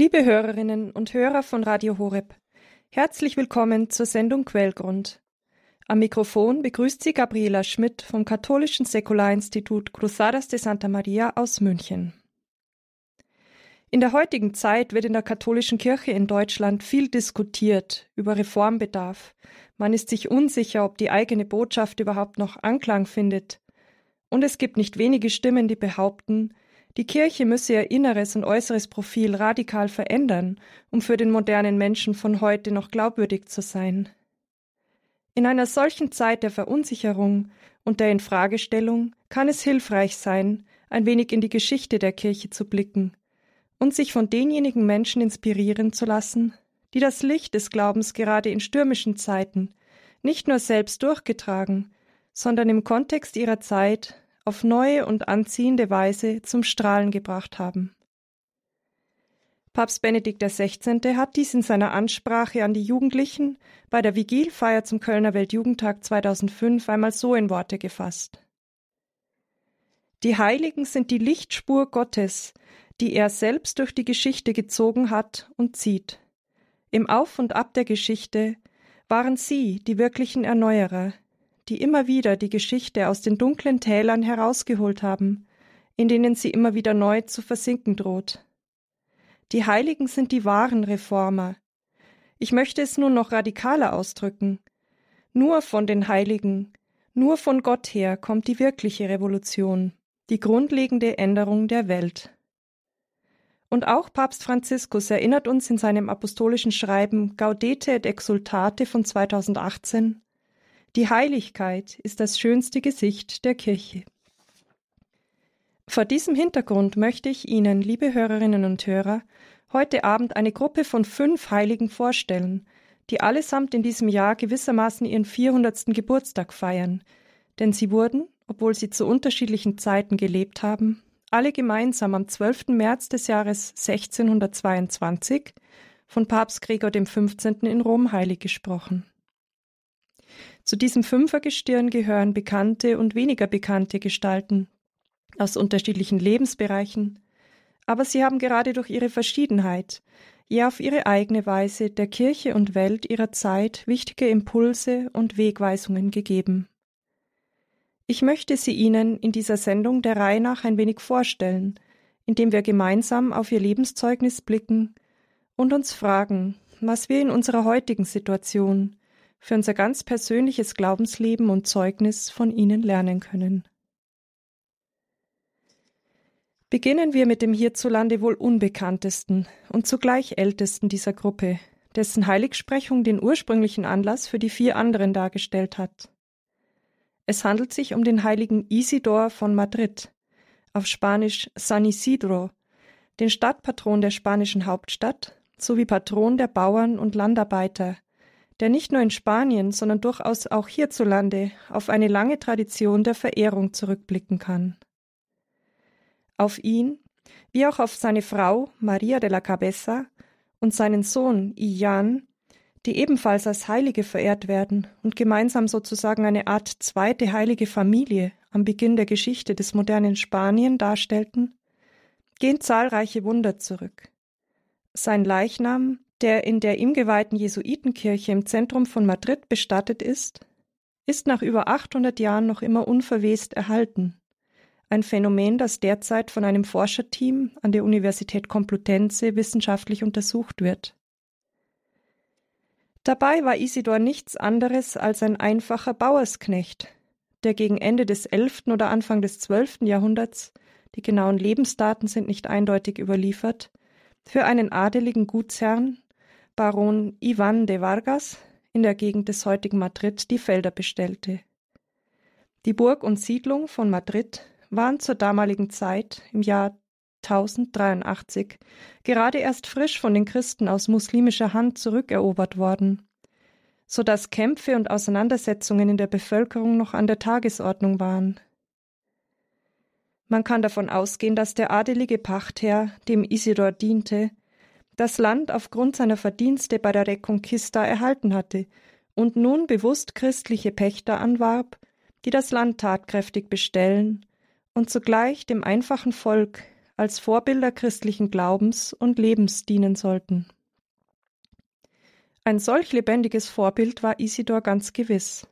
Liebe Hörerinnen und Hörer von Radio Horeb, herzlich willkommen zur Sendung Quellgrund. Am Mikrofon begrüßt Sie Gabriela Schmidt vom katholischen Säkularinstitut Cruzadas de Santa Maria aus München. In der heutigen Zeit wird in der katholischen Kirche in Deutschland viel diskutiert über Reformbedarf. Man ist sich unsicher, ob die eigene Botschaft überhaupt noch Anklang findet. Und es gibt nicht wenige Stimmen, die behaupten, die Kirche müsse ihr inneres und äußeres Profil radikal verändern, um für den modernen Menschen von heute noch glaubwürdig zu sein. In einer solchen Zeit der Verunsicherung und der Infragestellung kann es hilfreich sein, ein wenig in die Geschichte der Kirche zu blicken und sich von denjenigen Menschen inspirieren zu lassen, die das Licht des Glaubens gerade in stürmischen Zeiten nicht nur selbst durchgetragen, sondern im Kontext ihrer Zeit auf neue und anziehende Weise zum Strahlen gebracht haben. Papst Benedikt XVI. hat dies in seiner Ansprache an die Jugendlichen bei der Vigilfeier zum Kölner Weltjugendtag 2005 einmal so in Worte gefasst. Die Heiligen sind die Lichtspur Gottes, die er selbst durch die Geschichte gezogen hat und zieht. Im Auf und Ab der Geschichte waren sie die wirklichen Erneuerer, die immer wieder die Geschichte aus den dunklen Tälern herausgeholt haben, in denen sie immer wieder neu zu versinken droht. Die Heiligen sind die wahren Reformer. Ich möchte es nun noch radikaler ausdrücken. Nur von den Heiligen, nur von Gott her kommt die wirkliche Revolution, die grundlegende Änderung der Welt. Und auch Papst Franziskus erinnert uns in seinem apostolischen Schreiben Gaudete et Exultate von 2018, die Heiligkeit ist das schönste Gesicht der Kirche. Vor diesem Hintergrund möchte ich Ihnen, liebe Hörerinnen und Hörer, heute Abend eine Gruppe von fünf Heiligen vorstellen, die allesamt in diesem Jahr gewissermaßen ihren 400. Geburtstag feiern, denn sie wurden, obwohl sie zu unterschiedlichen Zeiten gelebt haben, alle gemeinsam am 12. März des Jahres 1622 von Papst Gregor XV. in Rom heilig gesprochen. Zu diesem Fünfergestirn gehören bekannte und weniger bekannte Gestalten aus unterschiedlichen Lebensbereichen, aber sie haben gerade durch ihre Verschiedenheit, ja auf ihre eigene Weise der Kirche und Welt ihrer Zeit wichtige Impulse und Wegweisungen gegeben. Ich möchte sie Ihnen in dieser Sendung der Reihe nach ein wenig vorstellen, indem wir gemeinsam auf ihr Lebenszeugnis blicken und uns fragen, was wir in unserer heutigen Situation für unser ganz persönliches Glaubensleben und Zeugnis von ihnen lernen können. Beginnen wir mit dem hierzulande wohl unbekanntesten und zugleich ältesten dieser Gruppe, dessen Heiligsprechung den ursprünglichen Anlass für die vier anderen dargestellt hat. Es handelt sich um den heiligen Isidor von Madrid, auf Spanisch San Isidro, den Stadtpatron der spanischen Hauptstadt sowie Patron der Bauern und Landarbeiter, der nicht nur in Spanien, sondern durchaus auch hierzulande auf eine lange Tradition der Verehrung zurückblicken kann. Auf ihn, wie auch auf seine Frau Maria de la Cabeza und seinen Sohn Ian die ebenfalls als Heilige verehrt werden und gemeinsam sozusagen eine Art zweite heilige Familie am Beginn der Geschichte des modernen Spanien darstellten, gehen zahlreiche Wunder zurück. Sein Leichnam, der in der ihm geweihten Jesuitenkirche im Zentrum von Madrid bestattet ist, ist nach über 800 Jahren noch immer unverwest erhalten. Ein Phänomen, das derzeit von einem Forscherteam an der Universität Complutense wissenschaftlich untersucht wird. Dabei war Isidor nichts anderes als ein einfacher Bauersknecht, der gegen Ende des 11. oder Anfang des 12. Jahrhunderts, die genauen Lebensdaten sind nicht eindeutig überliefert, für einen adeligen Gutsherrn, Baron Ivan de Vargas, in der Gegend des heutigen Madrid die Felder bestellte. Die Burg und Siedlung von Madrid waren zur damaligen Zeit im Jahr 1083 gerade erst frisch von den Christen aus muslimischer Hand zurückerobert worden, so dass Kämpfe und Auseinandersetzungen in der Bevölkerung noch an der Tagesordnung waren. Man kann davon ausgehen, dass der adelige Pachtherr, dem Isidor diente, das Land aufgrund seiner Verdienste bei der Reconquista erhalten hatte und nun bewusst christliche Pächter anwarb, die das Land tatkräftig bestellen und zugleich dem einfachen Volk als Vorbilder christlichen Glaubens und Lebens dienen sollten. Ein solch lebendiges Vorbild war Isidor ganz gewiss.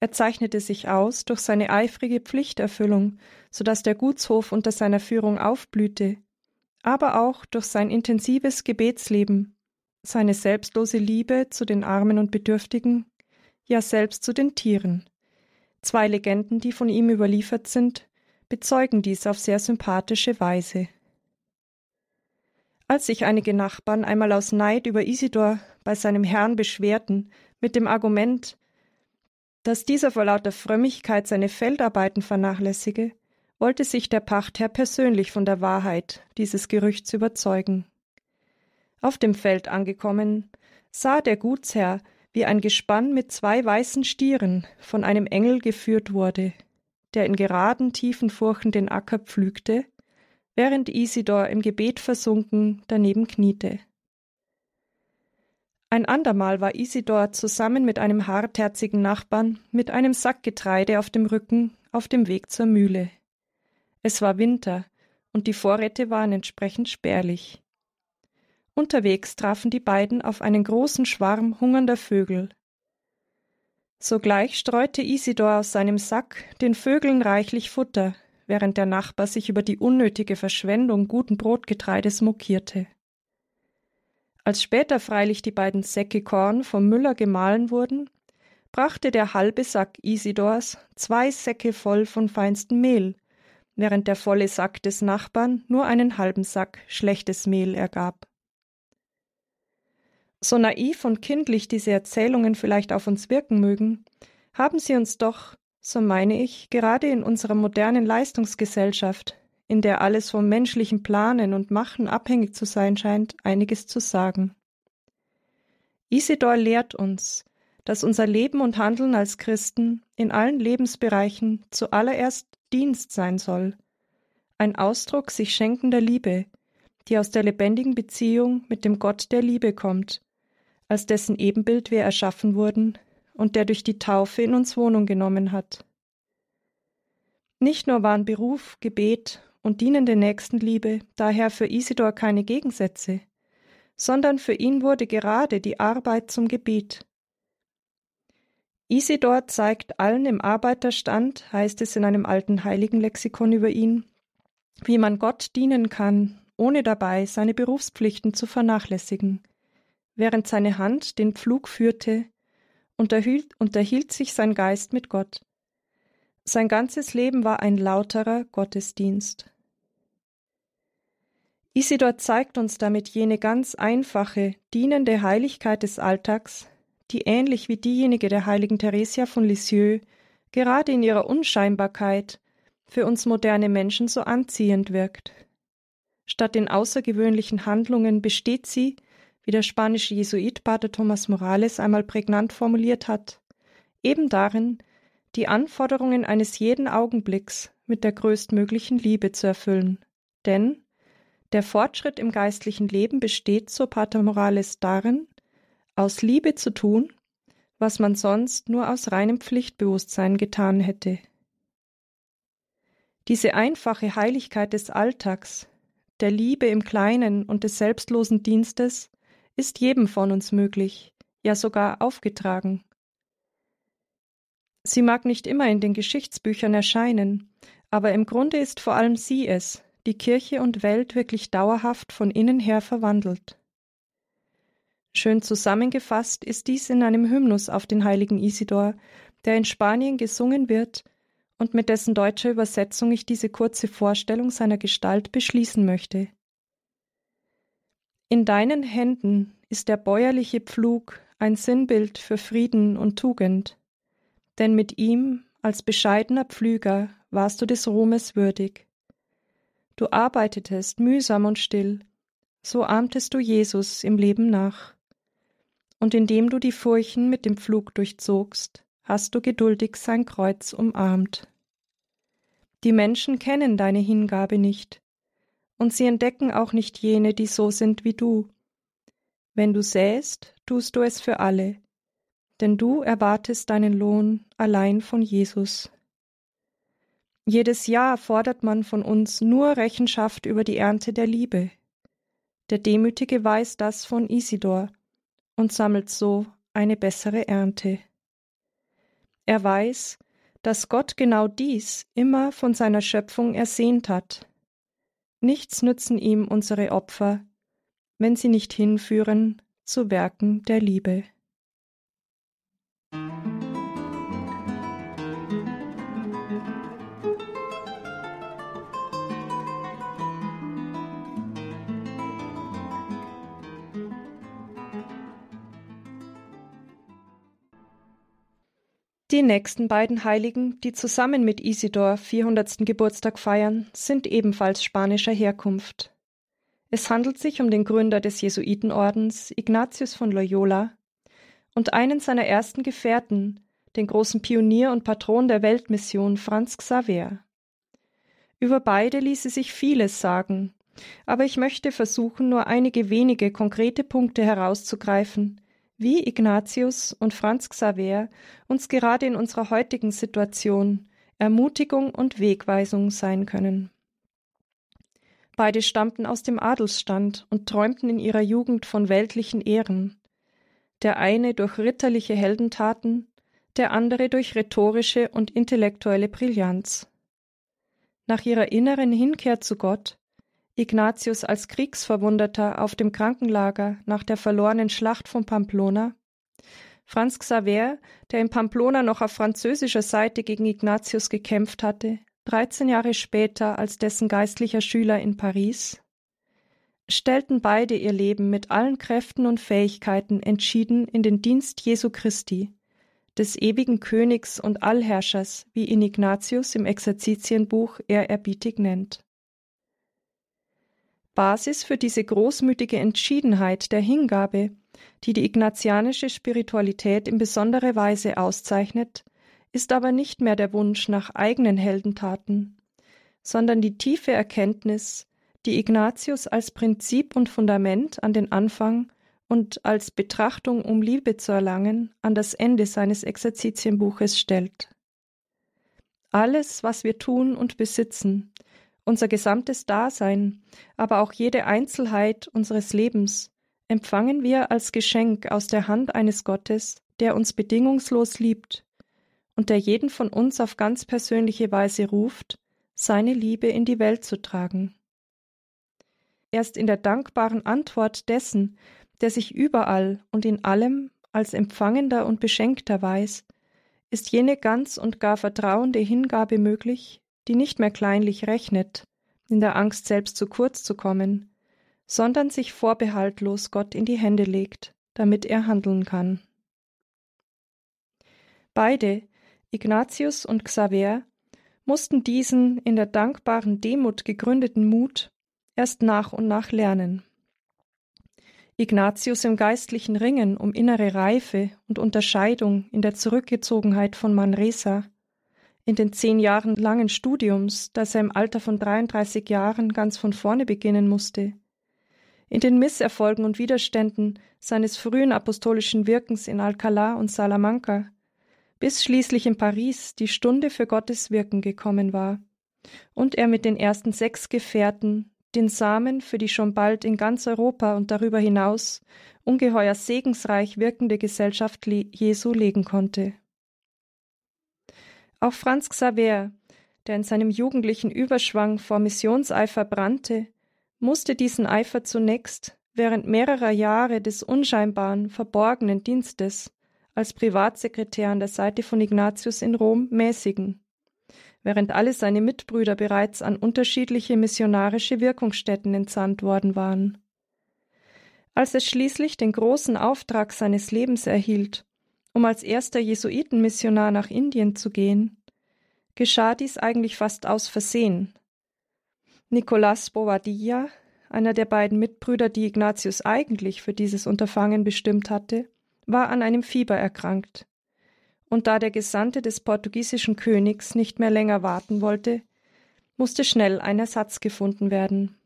Er zeichnete sich aus durch seine eifrige Pflichterfüllung, so dass der Gutshof unter seiner Führung aufblühte, aber auch durch sein intensives Gebetsleben, seine selbstlose Liebe zu den Armen und Bedürftigen, ja selbst zu den Tieren. Zwei Legenden, die von ihm überliefert sind, bezeugen dies auf sehr sympathische Weise. Als sich einige Nachbarn einmal aus Neid über Isidor bei seinem Herrn beschwerten, mit dem Argument, dass dieser vor lauter Frömmigkeit seine Feldarbeiten vernachlässige, wollte sich der Pachtherr persönlich von der Wahrheit dieses Gerüchts überzeugen. Auf dem Feld angekommen, sah der Gutsherr, wie ein Gespann mit zwei weißen Stieren von einem Engel geführt wurde, der in geraden, tiefen Furchen den Acker pflügte, während Isidor im Gebet versunken daneben kniete. Ein andermal war Isidor zusammen mit einem hartherzigen Nachbarn mit einem Sack Getreide auf dem Rücken auf dem Weg zur Mühle. Es war Winter und die Vorräte waren entsprechend spärlich. Unterwegs trafen die beiden auf einen großen Schwarm hungernder Vögel. Sogleich streute Isidor aus seinem Sack den Vögeln reichlich Futter, während der Nachbar sich über die unnötige Verschwendung guten Brotgetreides mokierte. Als später freilich die beiden Säcke Korn vom Müller gemahlen wurden, brachte der halbe Sack Isidors zwei Säcke voll von feinstem Mehl, während der volle Sack des Nachbarn nur einen halben Sack schlechtes Mehl ergab. So naiv und kindlich diese Erzählungen vielleicht auf uns wirken mögen, haben sie uns doch, so meine ich, gerade in unserer modernen Leistungsgesellschaft in der alles vom menschlichen Planen und Machen abhängig zu sein scheint, einiges zu sagen. Isidor lehrt uns, dass unser Leben und Handeln als Christen in allen Lebensbereichen zuallererst Dienst sein soll, ein Ausdruck sich schenkender Liebe, die aus der lebendigen Beziehung mit dem Gott der Liebe kommt, als dessen Ebenbild wir erschaffen wurden und der durch die Taufe in uns Wohnung genommen hat. Nicht nur waren Beruf, Gebet und dienende Nächstenliebe daher für Isidor keine Gegensätze, sondern für ihn wurde gerade die Arbeit zum Gebet. Isidor zeigt allen im Arbeiterstand, heißt es in einem alten Heiligenlexikon über ihn, wie man Gott dienen kann, ohne dabei seine Berufspflichten zu vernachlässigen. Während seine Hand den Pflug führte, unterhielt, unterhielt sich sein Geist mit Gott. Sein ganzes Leben war ein lauterer Gottesdienst. Isidor zeigt uns damit jene ganz einfache, dienende Heiligkeit des Alltags, die ähnlich wie diejenige der heiligen Theresia von Lisieux gerade in ihrer Unscheinbarkeit für uns moderne Menschen so anziehend wirkt. Statt den außergewöhnlichen Handlungen besteht sie, wie der spanische Jesuit Pater Thomas Morales einmal prägnant formuliert hat, eben darin, die Anforderungen eines jeden Augenblicks mit der größtmöglichen Liebe zu erfüllen. Denn der Fortschritt im geistlichen Leben besteht, so Pater Morales, darin, aus Liebe zu tun, was man sonst nur aus reinem Pflichtbewusstsein getan hätte. Diese einfache Heiligkeit des Alltags, der Liebe im Kleinen und des selbstlosen Dienstes ist jedem von uns möglich, ja sogar aufgetragen. Sie mag nicht immer in den Geschichtsbüchern erscheinen, aber im Grunde ist vor allem sie es, die Kirche und Welt wirklich dauerhaft von innen her verwandelt. Schön zusammengefasst ist dies in einem Hymnus auf den heiligen Isidor, der in Spanien gesungen wird und mit dessen deutscher Übersetzung ich diese kurze Vorstellung seiner Gestalt beschließen möchte. In deinen Händen ist der bäuerliche Pflug ein Sinnbild für Frieden und Tugend, denn mit ihm als bescheidener Pflüger warst du des Ruhmes würdig. Du arbeitetest mühsam und still, so ahmtest du Jesus im Leben nach. Und indem du die Furchen mit dem Pflug durchzogst, hast du geduldig sein Kreuz umarmt. Die Menschen kennen deine Hingabe nicht, und sie entdecken auch nicht jene, die so sind wie du. Wenn du säst, tust du es für alle, denn du erwartest deinen Lohn allein von Jesus. Jedes Jahr fordert man von uns nur Rechenschaft über die Ernte der Liebe. Der Demütige weiß das von Isidor und sammelt so eine bessere Ernte. Er weiß, dass Gott genau dies immer von seiner Schöpfung ersehnt hat. Nichts nützen ihm unsere Opfer, wenn sie nicht hinführen zu Werken der Liebe. Die nächsten beiden Heiligen, die zusammen mit Isidor 400. Geburtstag feiern, sind ebenfalls spanischer Herkunft. Es handelt sich um den Gründer des Jesuitenordens, Ignatius von Loyola, und einen seiner ersten Gefährten, den großen Pionier und Patron der Weltmission Franz Xaver. Über beide ließe sich vieles sagen, aber ich möchte versuchen, nur einige wenige konkrete Punkte herauszugreifen, wie Ignatius und Franz Xaver uns gerade in unserer heutigen Situation Ermutigung und Wegweisung sein können. Beide stammten aus dem Adelsstand und träumten in ihrer Jugend von weltlichen Ehren, der eine durch ritterliche Heldentaten, der andere durch rhetorische und intellektuelle Brillanz. Nach ihrer inneren Hinkehr zu Gott Ignatius als Kriegsverwundeter auf dem Krankenlager nach der verlorenen Schlacht von Pamplona, Franz Xaver, der in Pamplona noch auf französischer Seite gegen Ignatius gekämpft hatte, 13 Jahre später als dessen geistlicher Schüler in Paris, stellten beide ihr Leben mit allen Kräften und Fähigkeiten entschieden in den Dienst Jesu Christi, des ewigen Königs und Allherrschers, wie ihn Ignatius im Exerzitienbuch ehrerbietig nennt. Basis für diese großmütige Entschiedenheit der Hingabe, die die ignatianische Spiritualität in besonderer Weise auszeichnet, ist aber nicht mehr der Wunsch nach eigenen Heldentaten, sondern die tiefe Erkenntnis, die Ignatius als Prinzip und Fundament an den Anfang und als Betrachtung, um Liebe zu erlangen, an das Ende seines Exerzitienbuches stellt. Alles, was wir tun und besitzen, unser gesamtes Dasein, aber auch jede Einzelheit unseres Lebens empfangen wir als Geschenk aus der Hand eines Gottes, der uns bedingungslos liebt und der jeden von uns auf ganz persönliche Weise ruft, seine Liebe in die Welt zu tragen. Erst in der dankbaren Antwort dessen, der sich überall und in allem als Empfangender und Beschenkter weiß, ist jene ganz und gar vertrauende Hingabe möglich, die nicht mehr kleinlich rechnet, in der Angst selbst zu kurz zu kommen, sondern sich vorbehaltlos Gott in die Hände legt, damit er handeln kann. Beide, Ignatius und Xaver, mussten diesen in der dankbaren Demut gegründeten Mut erst nach und nach lernen. Ignatius im geistlichen Ringen um innere Reife und Unterscheidung in der Zurückgezogenheit von Manresa, in den zehn Jahren langen Studiums, das er im Alter von 33 Jahren ganz von vorne beginnen musste, in den Misserfolgen und Widerständen seines frühen apostolischen Wirkens in Alcalá und Salamanca, bis schließlich in Paris die Stunde für Gottes Wirken gekommen war und er mit den ersten sechs Gefährten den Samen für die schon bald in ganz Europa und darüber hinaus ungeheuer segensreich wirkende Gesellschaft Jesu legen konnte. Auch Franz Xaver, der in seinem jugendlichen Überschwang vor Missionseifer brannte, musste diesen Eifer zunächst während mehrerer Jahre des unscheinbaren, verborgenen Dienstes als Privatsekretär an der Seite von Ignatius in Rom mäßigen, während alle seine Mitbrüder bereits an unterschiedliche missionarische Wirkungsstätten entsandt worden waren. Als er schließlich den großen Auftrag seines Lebens erhielt um als erster Jesuitenmissionar nach Indien zu gehen, geschah dies eigentlich fast aus Versehen. Nicolas Bobadilla, einer der beiden Mitbrüder, die Ignatius eigentlich für dieses Unterfangen bestimmt hatte, war an einem Fieber erkrankt. Und da der Gesandte des portugiesischen Königs nicht mehr länger warten wollte, musste schnell ein Ersatz gefunden werden.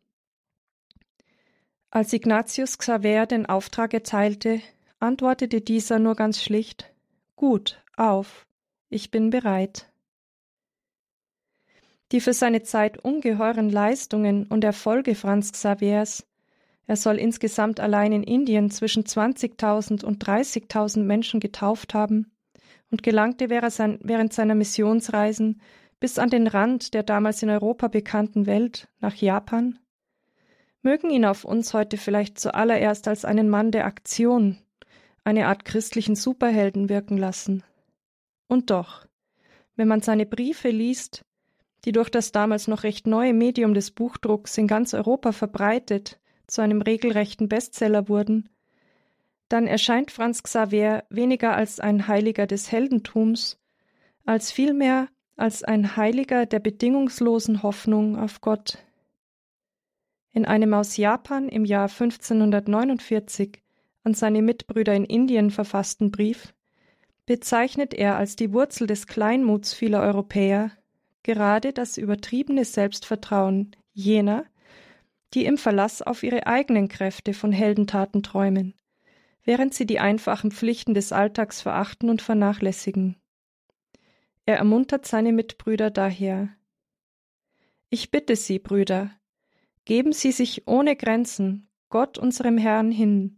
Als Ignatius Xaver den Auftrag erteilte, antwortete dieser nur ganz schlicht Gut, auf, ich bin bereit. Die für seine Zeit ungeheuren Leistungen und Erfolge Franz Xaviers er soll insgesamt allein in Indien zwischen 20.000 und 30.000 Menschen getauft haben und gelangte während seiner Missionsreisen bis an den Rand der damals in Europa bekannten Welt nach Japan, mögen ihn auf uns heute vielleicht zuallererst als einen Mann der Aktion, eine Art christlichen Superhelden wirken lassen. Und doch, wenn man seine Briefe liest, die durch das damals noch recht neue Medium des Buchdrucks in ganz Europa verbreitet zu einem regelrechten Bestseller wurden, dann erscheint Franz Xaver weniger als ein Heiliger des Heldentums, als vielmehr als ein Heiliger der bedingungslosen Hoffnung auf Gott. In einem aus Japan im Jahr 1549 an seine Mitbrüder in Indien verfassten Brief bezeichnet er als die Wurzel des Kleinmuts vieler Europäer gerade das übertriebene Selbstvertrauen jener, die im Verlass auf ihre eigenen Kräfte von Heldentaten träumen, während sie die einfachen Pflichten des Alltags verachten und vernachlässigen. Er ermuntert seine Mitbrüder daher Ich bitte Sie, Brüder, geben Sie sich ohne Grenzen Gott unserem Herrn hin,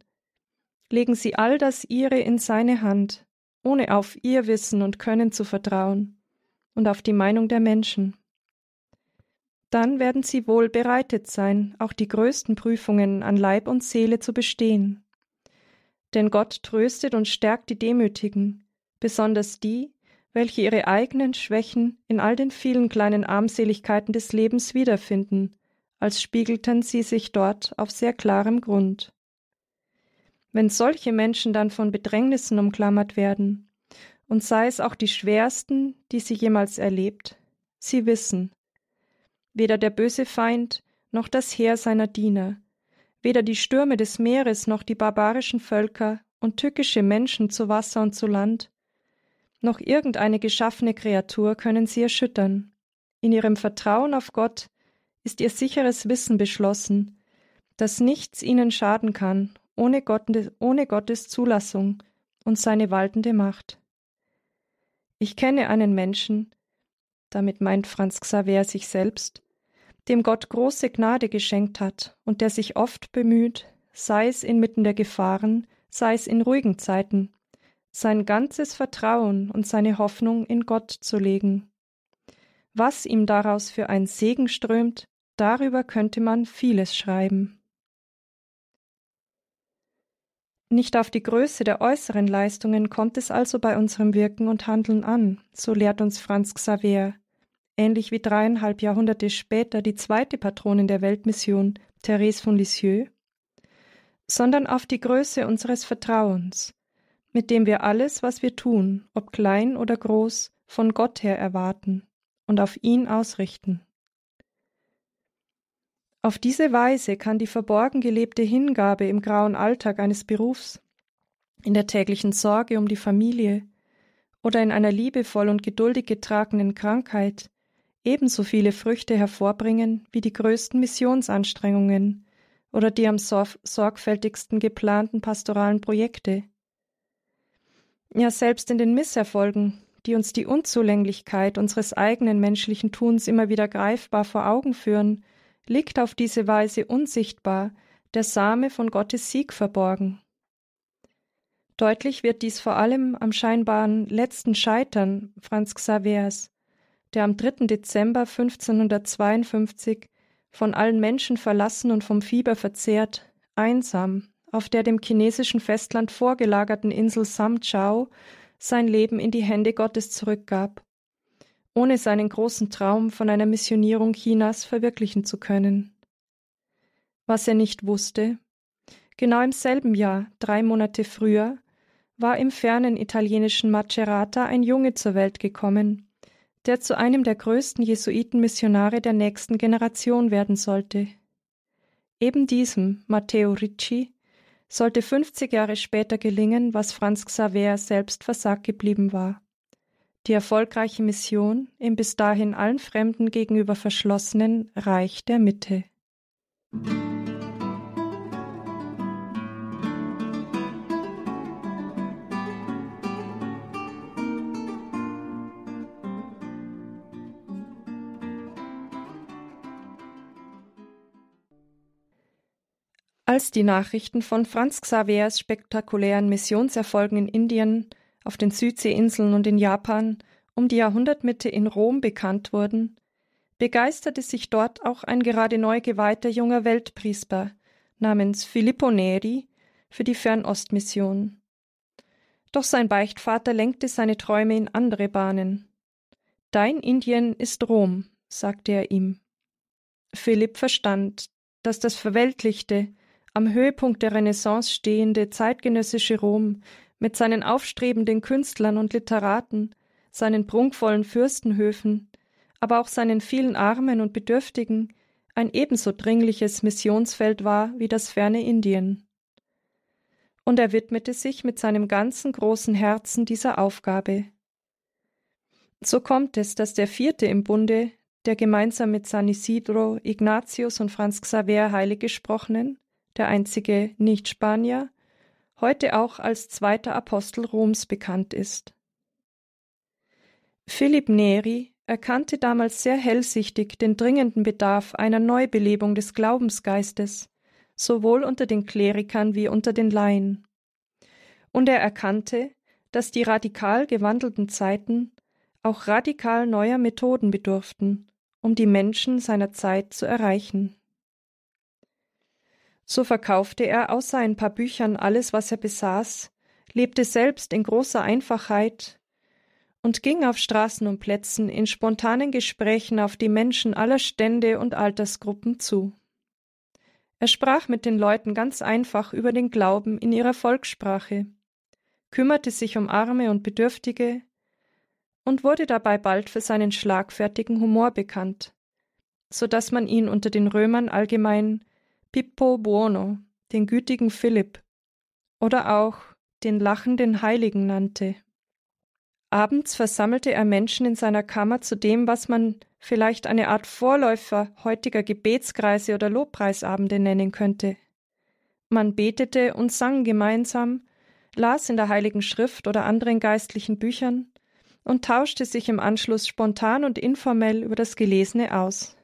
legen Sie all das Ihre in seine Hand, ohne auf Ihr Wissen und Können zu vertrauen und auf die Meinung der Menschen dann werden sie wohl bereitet sein, auch die größten Prüfungen an Leib und Seele zu bestehen. Denn Gott tröstet und stärkt die Demütigen, besonders die, welche ihre eigenen Schwächen in all den vielen kleinen Armseligkeiten des Lebens wiederfinden, als spiegelten sie sich dort auf sehr klarem Grund. Wenn solche Menschen dann von Bedrängnissen umklammert werden, und sei es auch die schwersten, die sie jemals erlebt, sie wissen, weder der böse Feind noch das Heer seiner Diener, weder die Stürme des Meeres noch die barbarischen Völker und tückische Menschen zu Wasser und zu Land, noch irgendeine geschaffene Kreatur können sie erschüttern. In ihrem Vertrauen auf Gott ist ihr sicheres Wissen beschlossen, dass nichts ihnen schaden kann, ohne, Gott, ohne Gottes Zulassung und seine waltende Macht. Ich kenne einen Menschen, damit meint Franz Xaver sich selbst, dem Gott große Gnade geschenkt hat und der sich oft bemüht, sei es inmitten der Gefahren, sei es in ruhigen Zeiten, sein ganzes Vertrauen und seine Hoffnung in Gott zu legen. Was ihm daraus für ein Segen strömt, darüber könnte man vieles schreiben. Nicht auf die Größe der äußeren Leistungen kommt es also bei unserem Wirken und Handeln an, so lehrt uns Franz Xaver, ähnlich wie dreieinhalb Jahrhunderte später die zweite Patronin der Weltmission, Therese von Lisieux, sondern auf die Größe unseres Vertrauens, mit dem wir alles, was wir tun, ob klein oder groß, von Gott her erwarten und auf ihn ausrichten. Auf diese Weise kann die verborgen gelebte Hingabe im grauen Alltag eines Berufs, in der täglichen Sorge um die Familie oder in einer liebevoll und geduldig getragenen Krankheit ebenso viele Früchte hervorbringen wie die größten Missionsanstrengungen oder die am sorgfältigsten geplanten pastoralen Projekte. Ja, selbst in den Misserfolgen, die uns die Unzulänglichkeit unseres eigenen menschlichen Tuns immer wieder greifbar vor Augen führen, liegt auf diese Weise unsichtbar der Same von Gottes Sieg verborgen. Deutlich wird dies vor allem am scheinbaren letzten Scheitern Franz Xavers, der am 3. Dezember 1552 von allen Menschen verlassen und vom Fieber verzehrt, einsam auf der dem chinesischen Festland vorgelagerten Insel Sam Chao sein Leben in die Hände Gottes zurückgab, ohne seinen großen Traum von einer Missionierung Chinas verwirklichen zu können. Was er nicht wusste, genau im selben Jahr, drei Monate früher, war im fernen italienischen Macerata ein Junge zur Welt gekommen, der zu einem der größten Jesuitenmissionare der nächsten Generation werden sollte. Eben diesem, Matteo Ricci, sollte 50 Jahre später gelingen, was Franz Xaver selbst versagt geblieben war. Die erfolgreiche Mission im bis dahin allen Fremden gegenüber verschlossenen Reich der Mitte. Als die Nachrichten von Franz Xavier's spektakulären Missionserfolgen in Indien auf den Südseeinseln und in Japan um die Jahrhundertmitte in Rom bekannt wurden, begeisterte sich dort auch ein gerade neu geweihter junger Weltpriester namens Filippo Neri für die Fernostmission. Doch sein Beichtvater lenkte seine Träume in andere Bahnen. Dein Indien ist Rom, sagte er ihm. Philipp verstand, dass das verweltlichte, am Höhepunkt der Renaissance stehende zeitgenössische Rom mit seinen aufstrebenden Künstlern und Literaten, seinen prunkvollen Fürstenhöfen, aber auch seinen vielen Armen und Bedürftigen ein ebenso dringliches Missionsfeld war wie das ferne Indien. Und er widmete sich mit seinem ganzen großen Herzen dieser Aufgabe. So kommt es, dass der vierte im Bunde, der gemeinsam mit San Isidro, Ignatius und Franz Xaver heilig gesprochenen, der einzige Nicht-Spanier, heute auch als zweiter Apostel Roms bekannt ist. Philipp Neri erkannte damals sehr hellsichtig den dringenden Bedarf einer Neubelebung des Glaubensgeistes, sowohl unter den Klerikern wie unter den Laien. Und er erkannte, dass die radikal gewandelten Zeiten auch radikal neuer Methoden bedurften, um die Menschen seiner Zeit zu erreichen. So verkaufte er außer ein paar Büchern alles, was er besaß, lebte selbst in großer Einfachheit und ging auf Straßen und Plätzen in spontanen Gesprächen auf die Menschen aller Stände und Altersgruppen zu. Er sprach mit den Leuten ganz einfach über den Glauben in ihrer Volkssprache, kümmerte sich um Arme und Bedürftige und wurde dabei bald für seinen schlagfertigen Humor bekannt, so dass man ihn unter den Römern allgemein Pippo Buono, den gütigen Philipp, oder auch den lachenden Heiligen nannte. Abends versammelte er Menschen in seiner Kammer zu dem, was man vielleicht eine Art Vorläufer heutiger Gebetskreise oder Lobpreisabende nennen könnte. Man betete und sang gemeinsam, las in der Heiligen Schrift oder anderen geistlichen Büchern und tauschte sich im Anschluss spontan und informell über das Gelesene aus.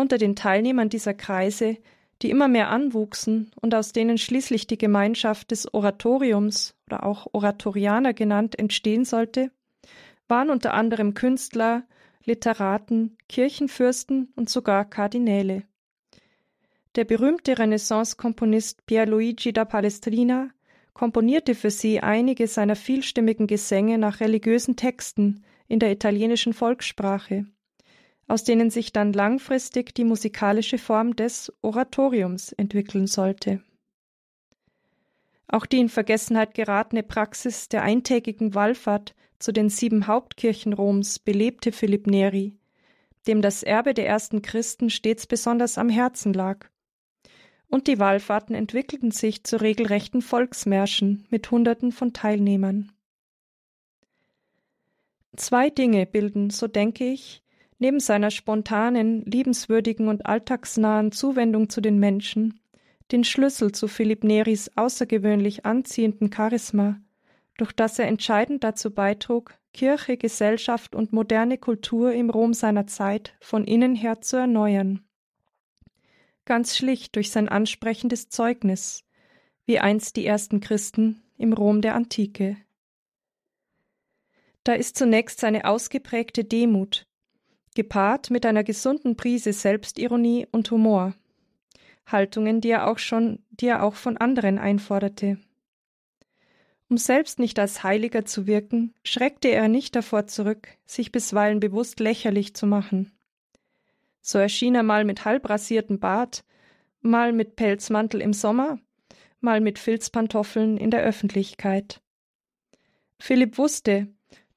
Unter den Teilnehmern dieser Kreise, die immer mehr anwuchsen und aus denen schließlich die Gemeinschaft des Oratoriums oder auch Oratorianer genannt entstehen sollte, waren unter anderem Künstler, Literaten, Kirchenfürsten und sogar Kardinäle. Der berühmte Renaissance-Komponist Pierluigi da Palestrina komponierte für sie einige seiner vielstimmigen Gesänge nach religiösen Texten in der italienischen Volkssprache aus denen sich dann langfristig die musikalische Form des Oratoriums entwickeln sollte. Auch die in Vergessenheit geratene Praxis der eintägigen Wallfahrt zu den sieben Hauptkirchen Roms belebte Philipp Neri, dem das Erbe der ersten Christen stets besonders am Herzen lag. Und die Wallfahrten entwickelten sich zu regelrechten Volksmärschen mit Hunderten von Teilnehmern. Zwei Dinge bilden, so denke ich, Neben seiner spontanen, liebenswürdigen und alltagsnahen Zuwendung zu den Menschen den Schlüssel zu Philipp Neris außergewöhnlich anziehenden Charisma, durch das er entscheidend dazu beitrug, Kirche, Gesellschaft und moderne Kultur im Rom seiner Zeit von innen her zu erneuern. Ganz schlicht durch sein ansprechendes Zeugnis, wie einst die ersten Christen im Rom der Antike. Da ist zunächst seine ausgeprägte Demut, gepaart mit einer gesunden Prise Selbstironie und Humor. Haltungen, die er auch schon, die er auch von anderen einforderte. Um selbst nicht als Heiliger zu wirken, schreckte er nicht davor zurück, sich bisweilen bewusst lächerlich zu machen. So erschien er mal mit halbrasiertem Bart, mal mit Pelzmantel im Sommer, mal mit Filzpantoffeln in der Öffentlichkeit. Philipp wusste,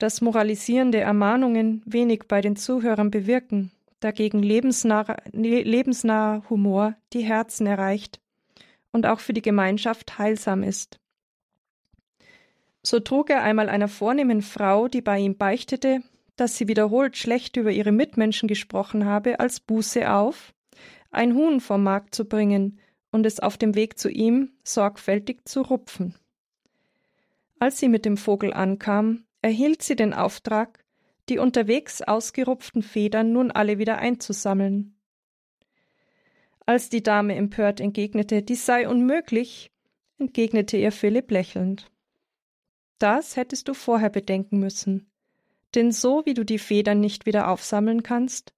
dass moralisierende Ermahnungen wenig bei den Zuhörern bewirken, dagegen lebensnaher, lebensnaher Humor die Herzen erreicht und auch für die Gemeinschaft heilsam ist. So trug er einmal einer vornehmen Frau, die bei ihm beichtete, dass sie wiederholt schlecht über ihre Mitmenschen gesprochen habe, als Buße auf, ein Huhn vom Markt zu bringen und es auf dem Weg zu ihm sorgfältig zu rupfen. Als sie mit dem Vogel ankam, erhielt sie den Auftrag, die unterwegs ausgerupften Federn nun alle wieder einzusammeln. Als die Dame empört entgegnete, dies sei unmöglich, entgegnete ihr Philipp lächelnd. Das hättest du vorher bedenken müssen. Denn so wie du die Federn nicht wieder aufsammeln kannst,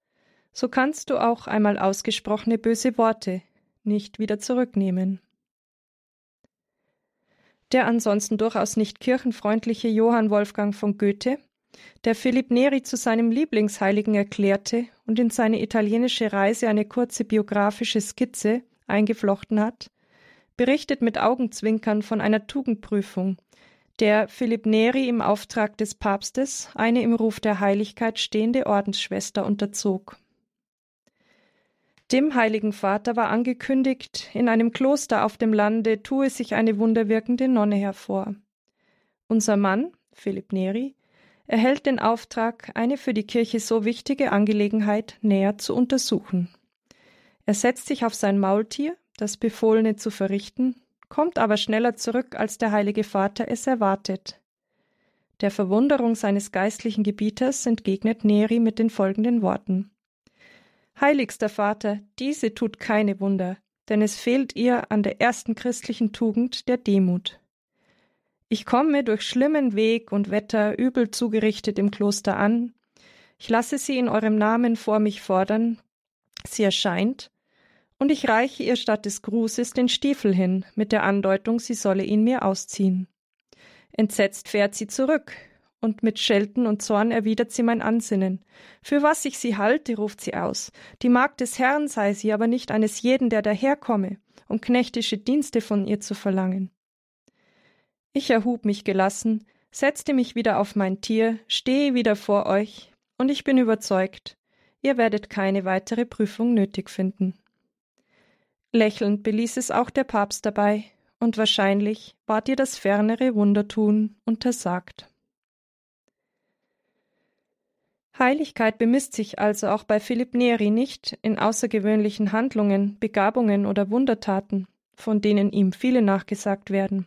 so kannst du auch einmal ausgesprochene böse Worte nicht wieder zurücknehmen. Der ansonsten durchaus nicht kirchenfreundliche Johann Wolfgang von Goethe, der Philipp Neri zu seinem Lieblingsheiligen erklärte und in seine italienische Reise eine kurze biografische Skizze eingeflochten hat, berichtet mit Augenzwinkern von einer Tugendprüfung, der Philipp Neri im Auftrag des Papstes eine im Ruf der Heiligkeit stehende Ordensschwester unterzog. Dem Heiligen Vater war angekündigt, in einem Kloster auf dem Lande tue sich eine wunderwirkende Nonne hervor. Unser Mann, Philipp Neri, erhält den Auftrag, eine für die Kirche so wichtige Angelegenheit näher zu untersuchen. Er setzt sich auf sein Maultier, das Befohlene zu verrichten, kommt aber schneller zurück, als der Heilige Vater es erwartet. Der Verwunderung seines geistlichen Gebieters entgegnet Neri mit den folgenden Worten Heiligster Vater, diese tut keine Wunder, denn es fehlt ihr an der ersten christlichen Tugend der Demut. Ich komme durch schlimmen Weg und Wetter übel zugerichtet im Kloster an. Ich lasse sie in eurem Namen vor mich fordern. Sie erscheint, und ich reiche ihr statt des Grußes den Stiefel hin, mit der Andeutung, sie solle ihn mir ausziehen. Entsetzt fährt sie zurück, und mit Schelten und Zorn erwidert sie mein Ansinnen. Für was ich sie halte, ruft sie aus. Die Magd des Herrn sei sie, aber nicht eines jeden, der daherkomme, um knechtische Dienste von ihr zu verlangen. Ich erhub mich gelassen, setzte mich wieder auf mein Tier, stehe wieder vor euch, und ich bin überzeugt, ihr werdet keine weitere Prüfung nötig finden. Lächelnd beließ es auch der Papst dabei, und wahrscheinlich ward ihr das fernere Wundertun untersagt. Heiligkeit bemisst sich also auch bei Philipp Neri nicht in außergewöhnlichen Handlungen, Begabungen oder Wundertaten, von denen ihm viele nachgesagt werden.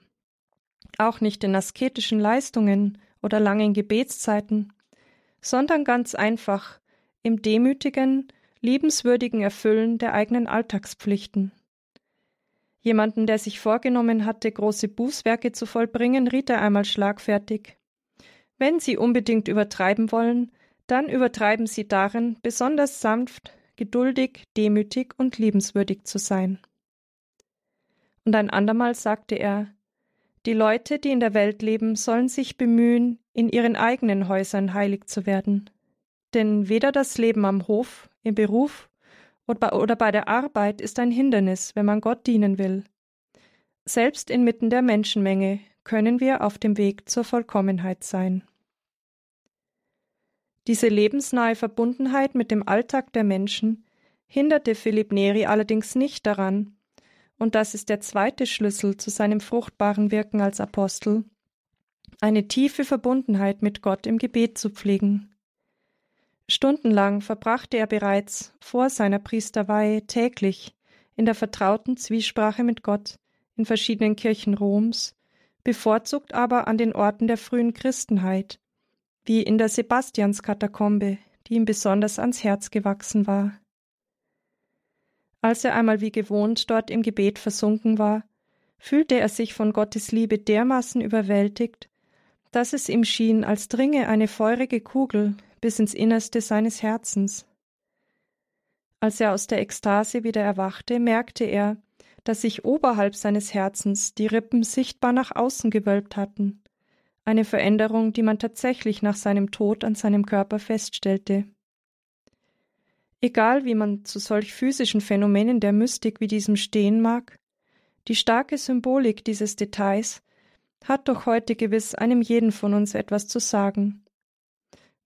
Auch nicht in asketischen Leistungen oder langen Gebetszeiten, sondern ganz einfach im demütigen, liebenswürdigen Erfüllen der eigenen Alltagspflichten. Jemanden, der sich vorgenommen hatte, große Bußwerke zu vollbringen, riet er einmal schlagfertig. Wenn Sie unbedingt übertreiben wollen, dann übertreiben Sie darin, besonders sanft, geduldig, demütig und liebenswürdig zu sein. Und ein andermal sagte er, die Leute, die in der Welt leben, sollen sich bemühen, in ihren eigenen Häusern heilig zu werden. Denn weder das Leben am Hof, im Beruf oder bei der Arbeit ist ein Hindernis, wenn man Gott dienen will. Selbst inmitten der Menschenmenge können wir auf dem Weg zur Vollkommenheit sein. Diese lebensnahe Verbundenheit mit dem Alltag der Menschen hinderte Philipp Neri allerdings nicht daran, und das ist der zweite Schlüssel zu seinem fruchtbaren Wirken als Apostel, eine tiefe Verbundenheit mit Gott im Gebet zu pflegen. Stundenlang verbrachte er bereits vor seiner Priesterweihe täglich in der vertrauten Zwiesprache mit Gott in verschiedenen Kirchen Roms, bevorzugt aber an den Orten der frühen Christenheit, wie in der Sebastianskatakombe, die ihm besonders ans Herz gewachsen war. Als er einmal wie gewohnt dort im Gebet versunken war, fühlte er sich von Gottes Liebe dermaßen überwältigt, dass es ihm schien, als dringe eine feurige Kugel bis ins Innerste seines Herzens. Als er aus der Ekstase wieder erwachte, merkte er, dass sich oberhalb seines Herzens die Rippen sichtbar nach außen gewölbt hatten, eine Veränderung, die man tatsächlich nach seinem Tod an seinem Körper feststellte. Egal wie man zu solch physischen Phänomenen der Mystik wie diesem stehen mag, die starke Symbolik dieses Details hat doch heute gewiss einem jeden von uns etwas zu sagen.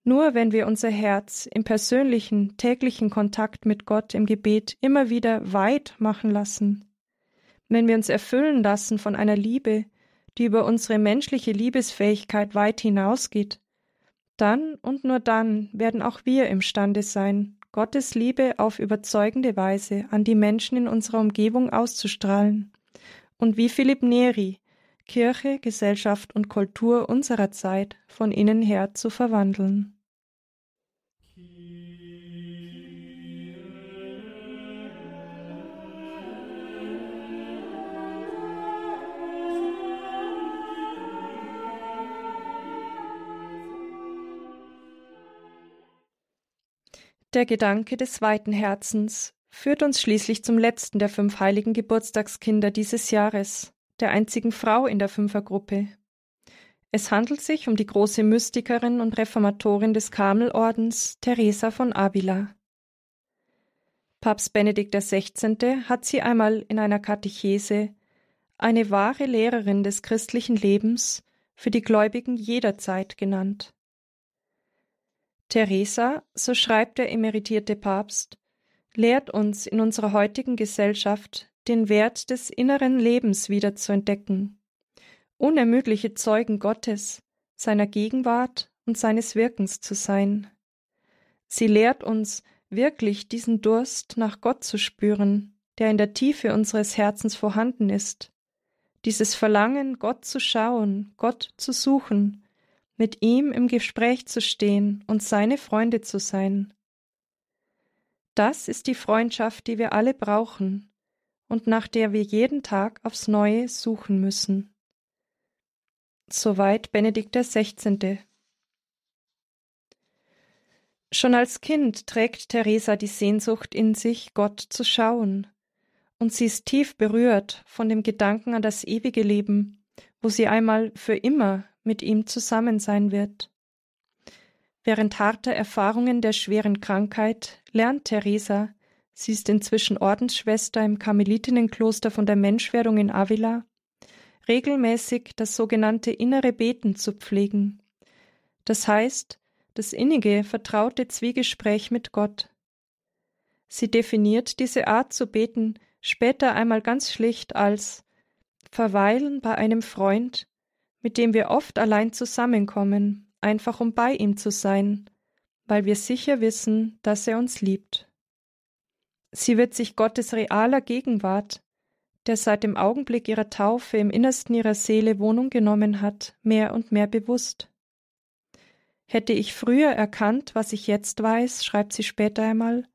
Nur wenn wir unser Herz im persönlichen, täglichen Kontakt mit Gott im Gebet immer wieder weit machen lassen, wenn wir uns erfüllen lassen von einer Liebe, die über unsere menschliche Liebesfähigkeit weit hinausgeht, dann und nur dann werden auch wir imstande sein, Gottes Liebe auf überzeugende Weise an die Menschen in unserer Umgebung auszustrahlen und wie Philipp Neri Kirche, Gesellschaft und Kultur unserer Zeit von innen her zu verwandeln. Der Gedanke des weiten Herzens führt uns schließlich zum letzten der fünf heiligen Geburtstagskinder dieses Jahres, der einzigen Frau in der Fünfergruppe. Es handelt sich um die große Mystikerin und Reformatorin des Karmelordens Teresa von Avila. Papst Benedikt XVI. hat sie einmal in einer Katechese eine wahre Lehrerin des christlichen Lebens für die Gläubigen jeder Zeit genannt. Teresa, so schreibt der emeritierte Papst, lehrt uns in unserer heutigen Gesellschaft den Wert des inneren Lebens wieder zu entdecken, unermüdliche Zeugen Gottes, seiner Gegenwart und seines Wirkens zu sein. Sie lehrt uns, wirklich diesen Durst nach Gott zu spüren, der in der Tiefe unseres Herzens vorhanden ist, dieses Verlangen, Gott zu schauen, Gott zu suchen, mit ihm im Gespräch zu stehen und seine Freunde zu sein. Das ist die Freundschaft, die wir alle brauchen und nach der wir jeden Tag aufs Neue suchen müssen. Soweit Benedikt XVI. Schon als Kind trägt Theresa die Sehnsucht in sich, Gott zu schauen, und sie ist tief berührt von dem Gedanken an das ewige Leben, wo sie einmal für immer mit ihm zusammen sein wird. Während harter Erfahrungen der schweren Krankheit lernt Theresa, sie ist inzwischen Ordensschwester im Karmelitinnenkloster von der Menschwerdung in Avila, regelmäßig das sogenannte innere Beten zu pflegen. Das heißt, das innige, vertraute Zwiegespräch mit Gott. Sie definiert diese Art zu beten später einmal ganz schlicht als Verweilen bei einem Freund, mit dem wir oft allein zusammenkommen, einfach um bei ihm zu sein, weil wir sicher wissen, dass er uns liebt. Sie wird sich Gottes realer Gegenwart, der seit dem Augenblick ihrer Taufe im Innersten ihrer Seele Wohnung genommen hat, mehr und mehr bewusst. Hätte ich früher erkannt, was ich jetzt weiß, schreibt sie später einmal,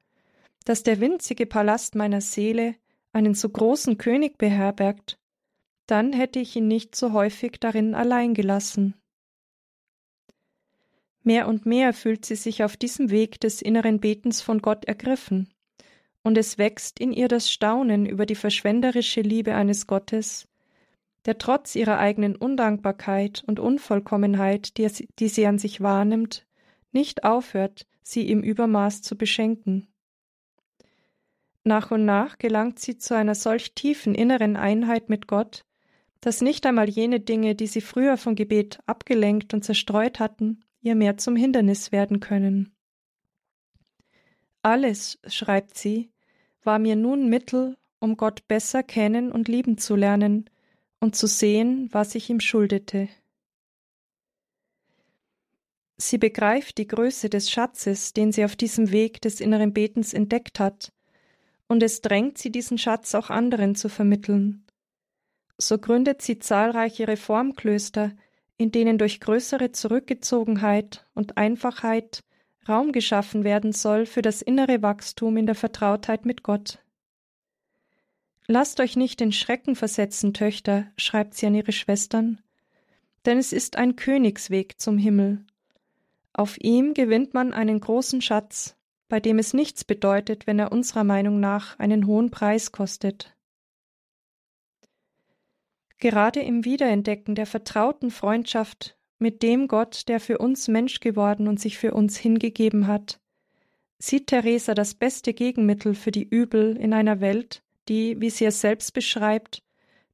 dass der winzige Palast meiner Seele einen so großen König beherbergt, dann hätte ich ihn nicht so häufig darin allein gelassen. Mehr und mehr fühlt sie sich auf diesem Weg des inneren Betens von Gott ergriffen, und es wächst in ihr das Staunen über die verschwenderische Liebe eines Gottes, der trotz ihrer eigenen Undankbarkeit und Unvollkommenheit, die, die sie an sich wahrnimmt, nicht aufhört, sie im Übermaß zu beschenken. Nach und nach gelangt sie zu einer solch tiefen inneren Einheit mit Gott, dass nicht einmal jene Dinge, die sie früher vom Gebet abgelenkt und zerstreut hatten, ihr mehr zum Hindernis werden können. Alles, schreibt sie, war mir nun Mittel, um Gott besser kennen und lieben zu lernen und zu sehen, was ich ihm schuldete. Sie begreift die Größe des Schatzes, den sie auf diesem Weg des inneren Betens entdeckt hat, und es drängt sie, diesen Schatz auch anderen zu vermitteln. So gründet sie zahlreiche Reformklöster, in denen durch größere Zurückgezogenheit und Einfachheit Raum geschaffen werden soll für das innere Wachstum in der Vertrautheit mit Gott. Lasst euch nicht in Schrecken versetzen, Töchter, schreibt sie an ihre Schwestern, denn es ist ein Königsweg zum Himmel. Auf ihm gewinnt man einen großen Schatz, bei dem es nichts bedeutet, wenn er unserer Meinung nach einen hohen Preis kostet. Gerade im Wiederentdecken der vertrauten Freundschaft mit dem Gott, der für uns Mensch geworden und sich für uns hingegeben hat, sieht Theresa das beste Gegenmittel für die Übel in einer Welt, die, wie sie es selbst beschreibt,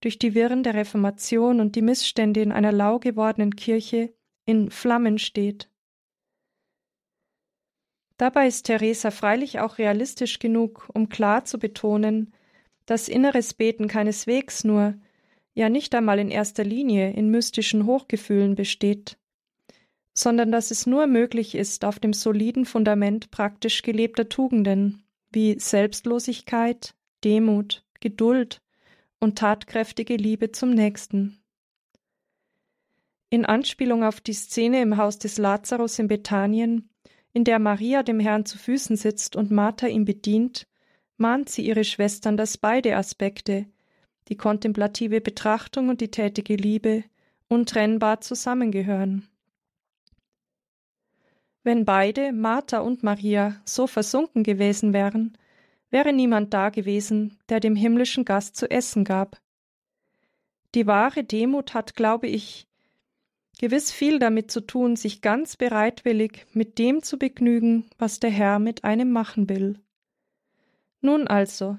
durch die Wirren der Reformation und die Missstände in einer lau gewordenen Kirche in Flammen steht. Dabei ist Theresa freilich auch realistisch genug, um klar zu betonen, dass inneres Beten keineswegs nur, ja nicht einmal in erster Linie in mystischen Hochgefühlen besteht, sondern dass es nur möglich ist auf dem soliden Fundament praktisch gelebter Tugenden wie Selbstlosigkeit, Demut, Geduld und tatkräftige Liebe zum Nächsten. In Anspielung auf die Szene im Haus des Lazarus in Bethanien in der Maria dem Herrn zu Füßen sitzt und Martha ihn bedient, mahnt sie ihre Schwestern, dass beide Aspekte, die kontemplative Betrachtung und die tätige Liebe, untrennbar zusammengehören. Wenn beide, Martha und Maria, so versunken gewesen wären, wäre niemand da gewesen, der dem himmlischen Gast zu essen gab. Die wahre Demut hat, glaube ich, gewiss viel damit zu tun, sich ganz bereitwillig mit dem zu begnügen, was der Herr mit einem machen will. Nun also,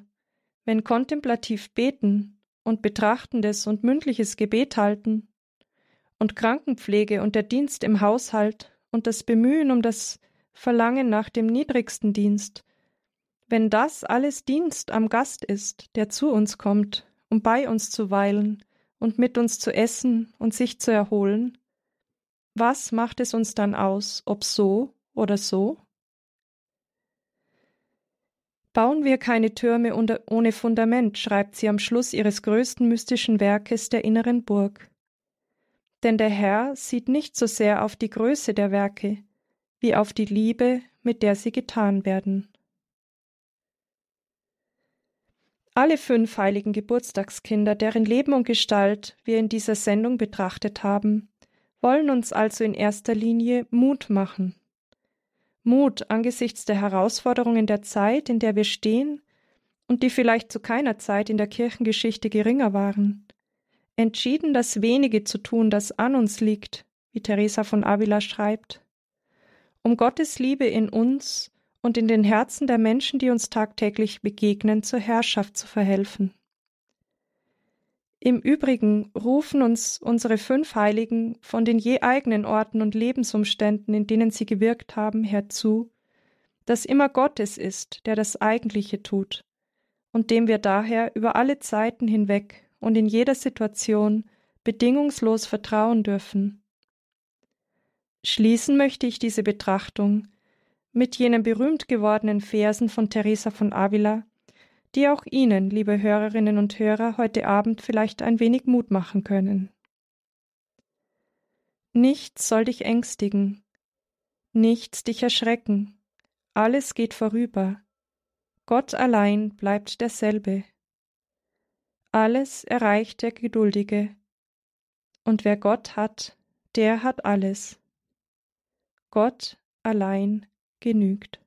wenn kontemplativ beten und betrachtendes und mündliches Gebet halten und Krankenpflege und der Dienst im Haushalt und das Bemühen um das Verlangen nach dem niedrigsten Dienst, wenn das alles Dienst am Gast ist, der zu uns kommt, um bei uns zu weilen und mit uns zu essen und sich zu erholen, was macht es uns dann aus, ob so oder so? Bauen wir keine Türme ohne Fundament, schreibt sie am Schluss ihres größten mystischen Werkes der inneren Burg. Denn der Herr sieht nicht so sehr auf die Größe der Werke, wie auf die Liebe, mit der sie getan werden. Alle fünf heiligen Geburtstagskinder, deren Leben und Gestalt wir in dieser Sendung betrachtet haben, wollen uns also in erster Linie Mut machen. Mut angesichts der Herausforderungen der Zeit, in der wir stehen und die vielleicht zu keiner Zeit in der Kirchengeschichte geringer waren. Entschieden, das wenige zu tun, das an uns liegt, wie Teresa von Avila schreibt. Um Gottes Liebe in uns und in den Herzen der Menschen, die uns tagtäglich begegnen, zur Herrschaft zu verhelfen. Im Übrigen rufen uns unsere fünf Heiligen von den je eigenen Orten und Lebensumständen, in denen sie gewirkt haben, herzu, dass immer Gott es ist, der das Eigentliche tut, und dem wir daher über alle Zeiten hinweg und in jeder Situation bedingungslos vertrauen dürfen. Schließen möchte ich diese Betrachtung mit jenen berühmt gewordenen Versen von Teresa von Avila, die auch Ihnen, liebe Hörerinnen und Hörer, heute Abend vielleicht ein wenig Mut machen können. Nichts soll dich ängstigen, nichts dich erschrecken, alles geht vorüber, Gott allein bleibt derselbe. Alles erreicht der Geduldige, und wer Gott hat, der hat alles. Gott allein genügt.